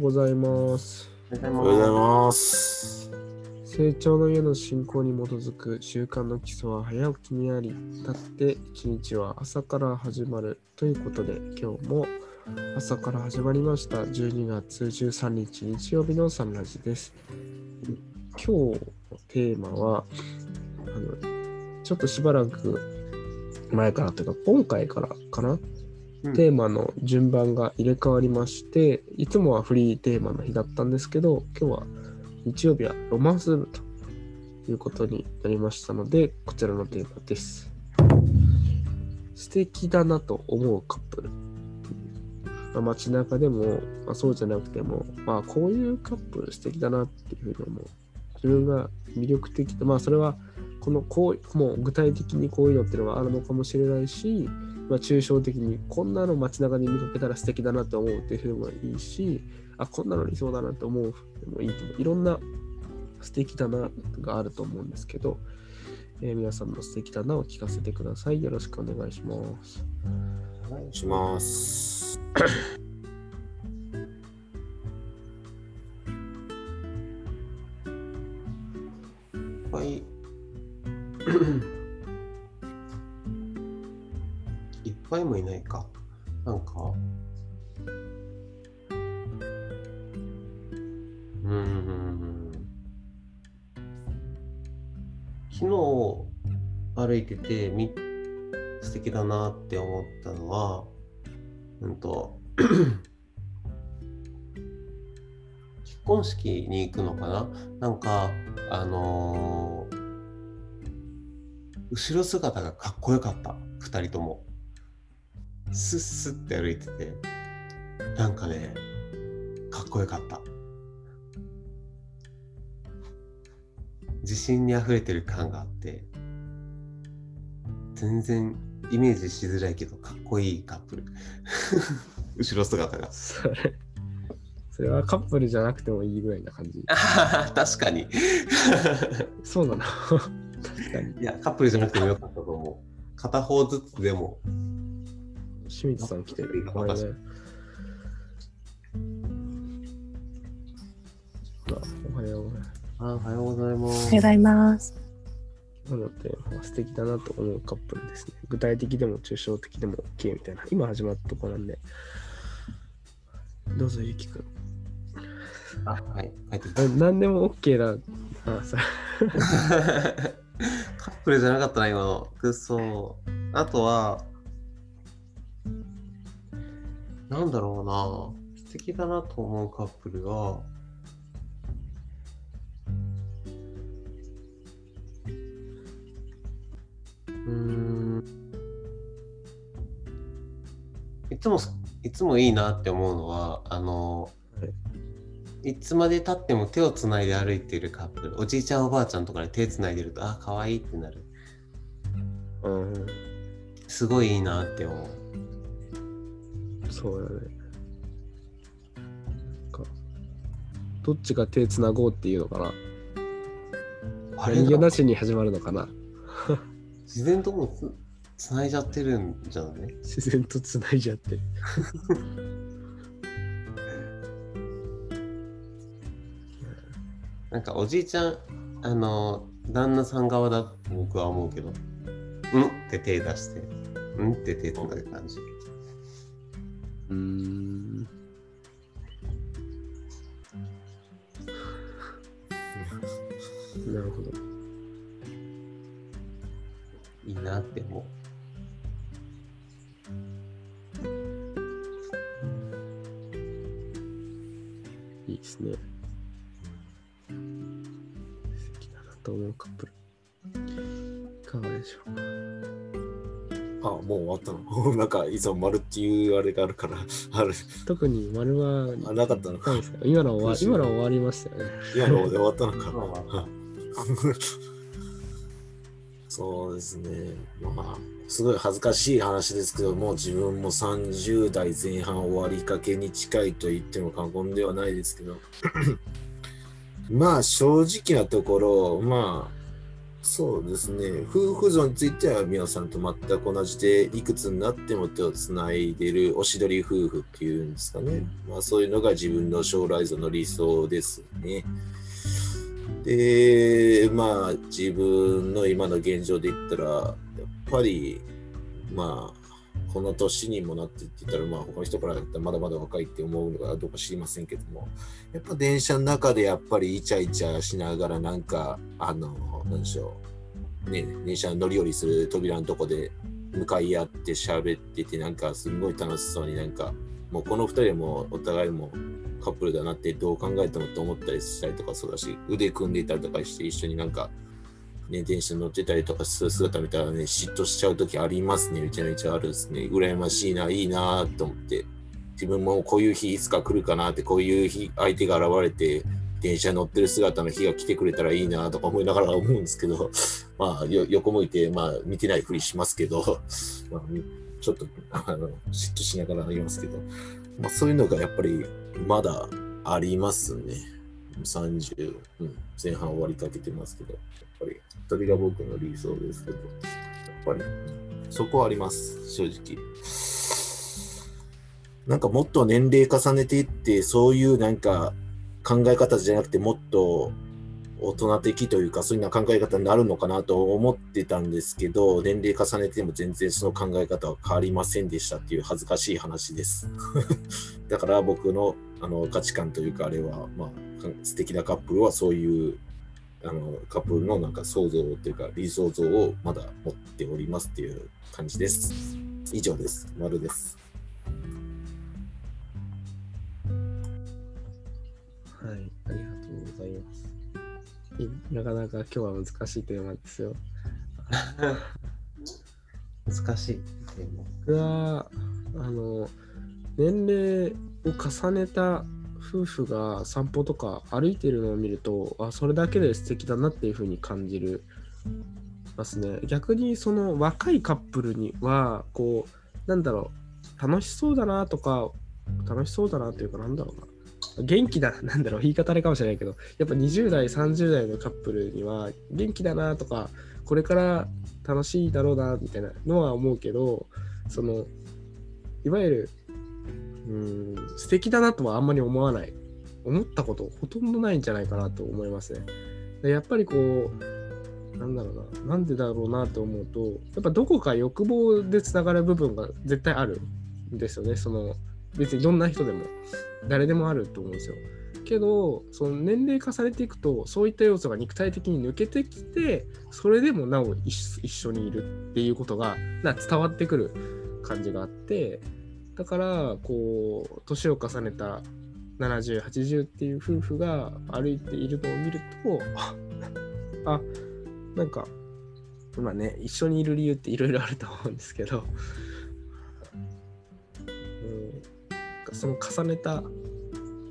ございます。おはようございます。成長の家の信仰に基づく習慣の基礎は早起きにあり、たって一日は朝から始まるということで、今日も朝から始まりました12月13日日曜日のサンラジです。今日のテーマは、あのちょっとしばらく前からというか、今回からかな、うんテーマの順番が入れ替わりまして、いつもはフリーテーマの日だったんですけど、今日は日曜日はロマンス部ということになりましたので、こちらのテーマです。素敵だなと思うカップル。まあ、街中でも、まあ、そうじゃなくても、まあ、こういうカップル素敵だなっていうふうに思う。自分が魅力的で、まあ、それは、このこう、もう具体的にこういうのっていうのがあるのかもしれないし、まあ、抽象的にこんなの街中で見かけたら素敵だなと思うっていうのもいいし、あ、こんなの理想だなと思うでもいいと思う。いろんな素敵だながあると思うんですけど、えー皆さんの素敵だなを聞かせてください。よろしくお願いします。お願いします。はい。いっぱいもいないか。なんか。うん。昨日歩いててみ素敵だなって思ったのは、うんと、結婚式に行くのかな？なんか、あのー後ろ姿がかっこよかった、二人とも。スッスッって歩いてて、なんかね、かっこよかった。自信にあふれてる感があって、全然イメージしづらいけど、かっこいいカップル。後ろ姿が。それ、それはカップルじゃなくてもいいぐらいな感じ。確かに。そうなの？確かに。いや、カップルじゃなくてもよかったと思う。片方ずつでも。清水さん来てる。あごめんね。あおはようございます。あおはようございまおはよすうご。ざいます。なので、まあ、素敵だなと思うカップルですね。具体的でも抽象的でも OK みたいな。今始まったとこなんで。どうぞ、ゆきくん。あ、はい。帰ってきあ何でも OK だ。あ、さ、カップルじゃなかったな、今の。くっそー。あとは、なんだろうな。素敵だなと思うカップルは、うーん。いつも、いつもいいなって思うのは、あの、いつまでたっても手をつないで歩いているカップル。おじいちゃんおばあちゃんとかで手つないでるとあ可愛いってなる。うん、すごいいいなって思うそうだね。どっちが手つなごうっていうのかな。何気なしに始まるのかな。自然ともうつつないじゃってるんじゃない？自然とつないじゃって。なんかおじいちゃんあの旦那さん側だと僕は思うけどうんって手出してうんって手つなぐ感じうーん。なるほど。いいなって思ういいですね。素敵だなと思うカップル。いかがでしょうか。あ、もう終わったの？なんか、いつも丸っていうあれがあるから、ある。特に丸はあ、なかったのか今の終わ今の終わりましたよね。今ので終わったのか。そうですね。まあ、すごい恥ずかしい話ですけども、自分も30代前半終わりかけに近いと言っても過言ではないですけど、まあ、正直なところ、まあ、そうですね。夫婦像については皆さんと全く同じで、いくつになっても手をつないでるおしどり夫婦っていうんですかね。まあそういうのが自分の将来像の理想ですね。で、まあ自分の今の現状で言ったら、やっぱり、まあ、この年にもなってって言ったら、まあ他の人からだったらまだまだ若いって思うのかどうか知りませんけども、やっぱ電車の中でやっぱりイチャイチャしながらなんか、あの、なんでしょう、ね、電車乗り降りする扉のとこで向かい合って喋ってて、なんかすごい楽しそうになんか、もうこの2人もお互いもカップルだなってどう考えてもと思ったりしたりとかそうだし、腕組んでいたりとかして一緒になんか、ね、電車乗ってたりとかする姿見たらね、嫉妬しちゃう時ありますね。めちゃめちゃあるですね。羨ましいな、いいなと思って。自分もこういう日いつか来るかなって、こういう日相手が現れて、電車乗ってる姿の日が来てくれたらいいなとか思いながら思うんですけど、まあ、よ横向いて、まあ、見てないふりしますけど、まあ、ちょっとあの嫉妬しながら言いますけど、まあ、そういうのがやっぱりまだありますね。30、うん、前半終わりかけてますけど、ぱり、それが僕の理想ですけど、やっぱり、そこはあります、正直。なんかもっと年齢重ねていって、そういうなんか考え方じゃなくて、もっと大人的というか、そういうような考え方になるのかなと思ってたんですけど、年齢重ねても全然その考え方は変わりませんでしたっていう恥ずかしい話です。だから僕のあの価値観というか、あれは、まあ、素敵なカップルはそういうあのカップルのなんか想像というか理想像をまだ持っておりますっていう感じです。以上です。丸です。はい、ありがとうございます。いなかなか今日は難しいテーマですよ。難しい。でも僕は、あの、年齢を重ねた夫婦が散歩とか歩いてるのを見ると、あ、それだけで素敵だなっていうふうに感じるますね。逆にその若いカップルには、こう、なんだろう、楽しそうだなとか、楽しそうだなというか、なんだろうな。元気だ、なんだろう、言い方あれかもしれないけど、やっぱ20代、30代のカップルには、元気だなとか、これから楽しいだろうな、みたいなのは思うけど、その、いわゆる、うん、素敵だなとはあんまり思わない。思ったことほとんどないんじゃないかなと思いますね。でやっぱりこう、なんだろうな、なんでだろうなと思うと、やっぱどこか欲望でつながる部分が絶対あるんですよね。その、別にどんな人でも、誰でもあると思うんですよ。けど、その年齢重ねていくと、そういった要素が肉体的に抜けてきて、それでもなお一一緒にいるっていうことがな伝わってくる感じがあって、だから、こう、年を重ねた70、80っていう夫婦が歩いているのを見ると、あ、なんか、まあね、一緒にいる理由っていろいろあると思うんですけど、うんその重ねた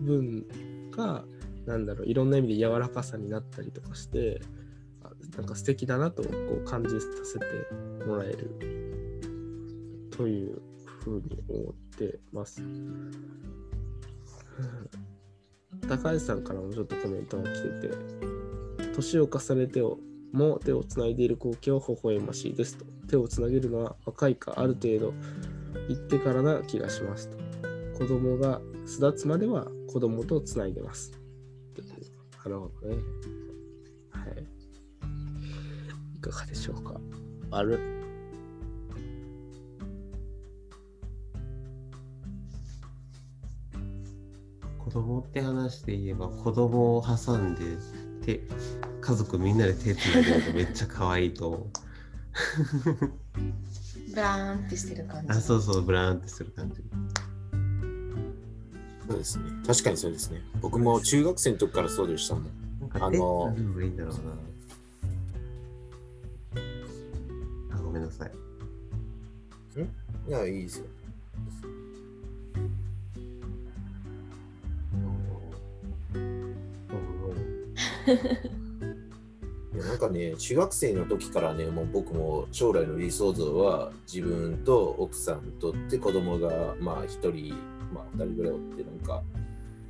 分が、なんだろう、いろんな意味で柔らかさになったりとかして、あなんか素敵だなとこう感じさせてもらえるというふうに思ってます。高橋さんからもちょっとコメントが来てて、年を重ねてをも手をつないでいる光景は微笑ましいですと。手をつなげるのは若いかある程度行ってからな気がしますと。子供が巣立つまでは子供とつないでます。なるほどね。はい。いかがでしょうか？ある子供って話で言えば子供を挟んで手家族みんなで手つないでるとめっちゃ可愛いと思う。ブラーンってしてる感じ。あ、そうそう、ブラーンってする感じ。そうですね。確かにそうですね。僕も中学生の時からそうでしたもん。なんかあのいいいんだろうな。あ、ごめんなさい。いや、いいですよ。なんかね、中学生の時からね、もう僕も将来の理想像は自分と奥さんとって子供がまあ一人、まあ二人ぐらいおって、なんか、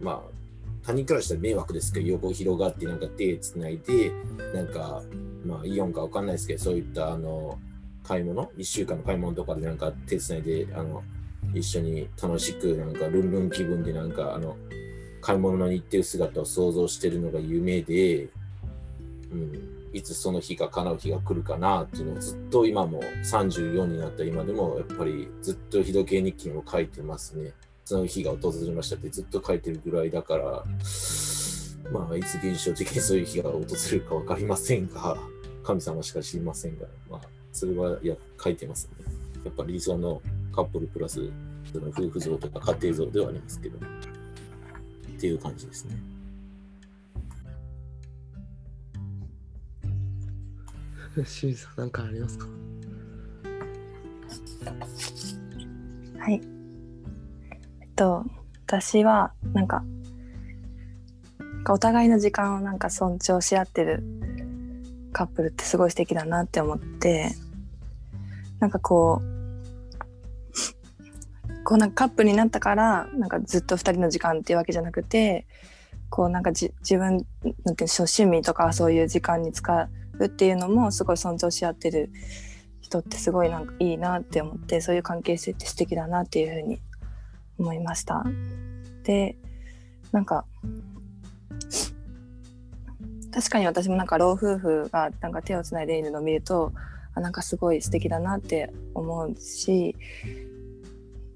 まあ他人からしたら迷惑ですけど横広がってなんか手つないでなんかまあイオンかわかんないですけどそういったあの買い物1週間の買い物とかでなんか手つないであの一緒に楽しくなんかルンルン気分でなんかあの買い物に行ってる姿を想像してるのが夢で、うん、いつその日が叶う日が来るかなっていうのをずっと今も34になった今でもやっぱりずっと日時計日記にも書いてますね。その日が訪れましたってずっと書いてるぐらいだから、まあいつ現象的にそういう日が訪れるか分かりませんが、神様しか知りませんが、まあそれはいや書いてますね。やっぱ理想のカップルプラスその夫婦像とか家庭像ではありますけど、っていう感じですね。シーさん、なんかありますか？はい。えっと、私は、なんか、なんかお互いの時間をなんか尊重し合ってるカップルってすごい素敵だなって思って、なんかこう、こうなんかカップルになったから、なんかずっと二人の時間っていうわけじゃなくて、こうなんか自分、なんて、趣味とかそういう時間に使うっていうのもすごい尊重し合ってる人ってすごいなんかいいなって思ってそういう関係性って素敵だなっていうふうに思いました。でなんか確かに私もなんか老夫婦がなんか手をつないでいるのを見るとあなんかすごい素敵だなって思うし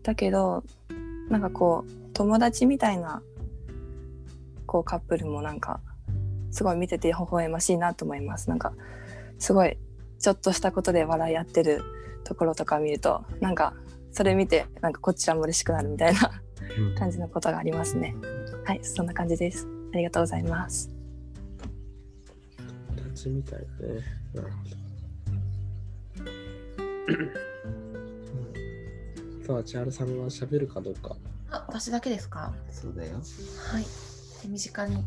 だけどなんかこう友達みたいなこうカップルもなんかすごい見てて微笑ましいなと思います。なんかすごいちょっとしたことで笑い合ってるところとか見るとなんかそれ見てなんかこちらも嬉しくなるみたいな感じのことがありますね。はいそんな感じです。ありがとうございます。友達みたいだね。なるほど。さあ、千春さんが喋るかどうか。あ、私だけですか？そうだよ。はい。手短に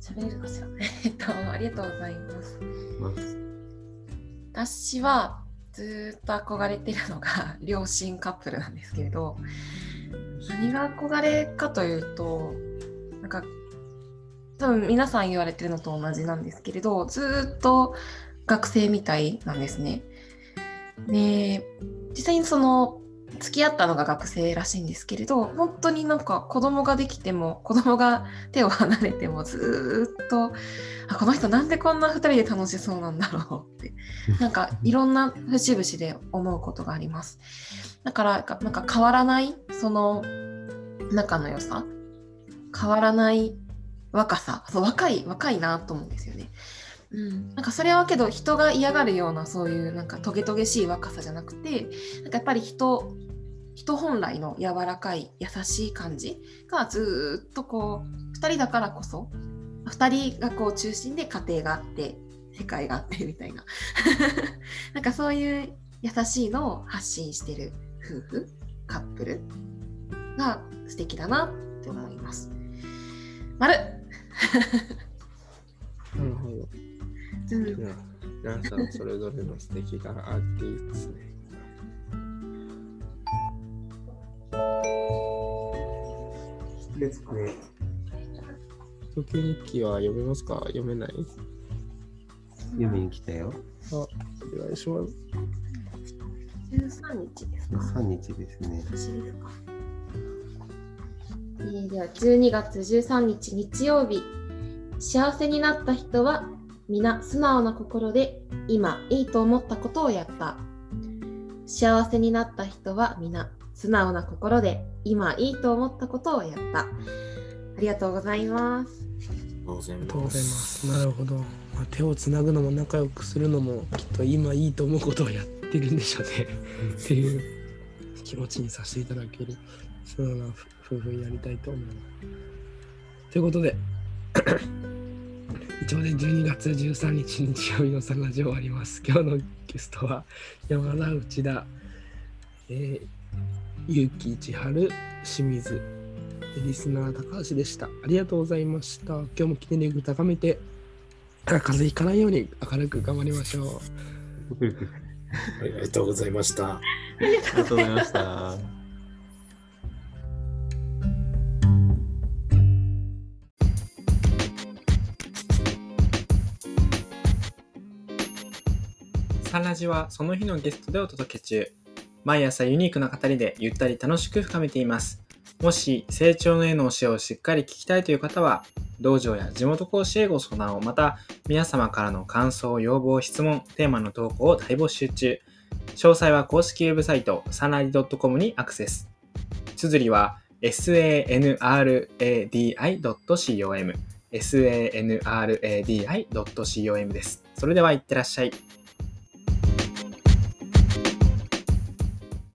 喋れるかしら？えっと、ありがとうございます。まあ私はずーっと憧れてるのが両親カップルなんですけれど、何が憧れかというと、なんか、多分皆さん言われてるのと同じなんですけれど、ずーっと学生みたいなんですね。で、実際にその、付き合ったのが学生らしいんですけれど、本当になんか子供ができても、子供が手を離れてもずっと、あこの人なんでこんな2人で楽しそうなんだろうって、なんかいろんな節々で思うことがあります。だから、なんか変わらない、その仲の良さ、変わらない若さ、そう若い、若いなと思うんですよね。うん、なんかそれはけど人が嫌がるようなそういうなんかトゲトゲしい若さじゃなくてなんかやっぱり人人本来の柔らかい優しい感じがずっとこう2人だからこそ2人がこう中心で家庭があって世界があってみたいな なんかそういう優しいのを発信してる夫婦カップルが素敵だなって思います。丸 なるほど。うん皆さんそれぞれの素敵があっていいですね。ですね。東京日記は読めますか？読めない？読みに来たよ。あ、お願いします。13日ですか？3日ですね。えーでは12月13日日曜日幸せになった人は皆素直な心で今いいと思ったことをやった幸せになった人は皆素直な心で今いいと思ったことをやったありがとうございますありがとうございま。ますす。なるほど。まあ、手をつなぐのも仲良くするのもきっと今いいと思うことをやってるんでしょうね。っていう気持ちにさせていただける、そのような夫婦になりたいと思います。ということで、以上で12月13日日曜日の3ラジオ終わります。今日のゲストは山田内田、えー、結城千春、清水、リスナー高橋でした。ありがとうございました。今日も記念力高めて、風邪ひかないように明るく頑張りましょう。ありがとうございました。ありがとうございました。ラジはその日のゲストでお届け中。毎朝ユニークな語りでゆったり楽しく深めています。もし成長の絵の教えをしっかり聞きたいという方は、道場や地元講師へご相談を、また皆様からの感想、要望、質問、テーマの投稿を大募集中。詳細は公式ウェブサイト、サナリ .com にアクセス。綴りは sanradi.com sanradi.com です。それではいってらっしゃい。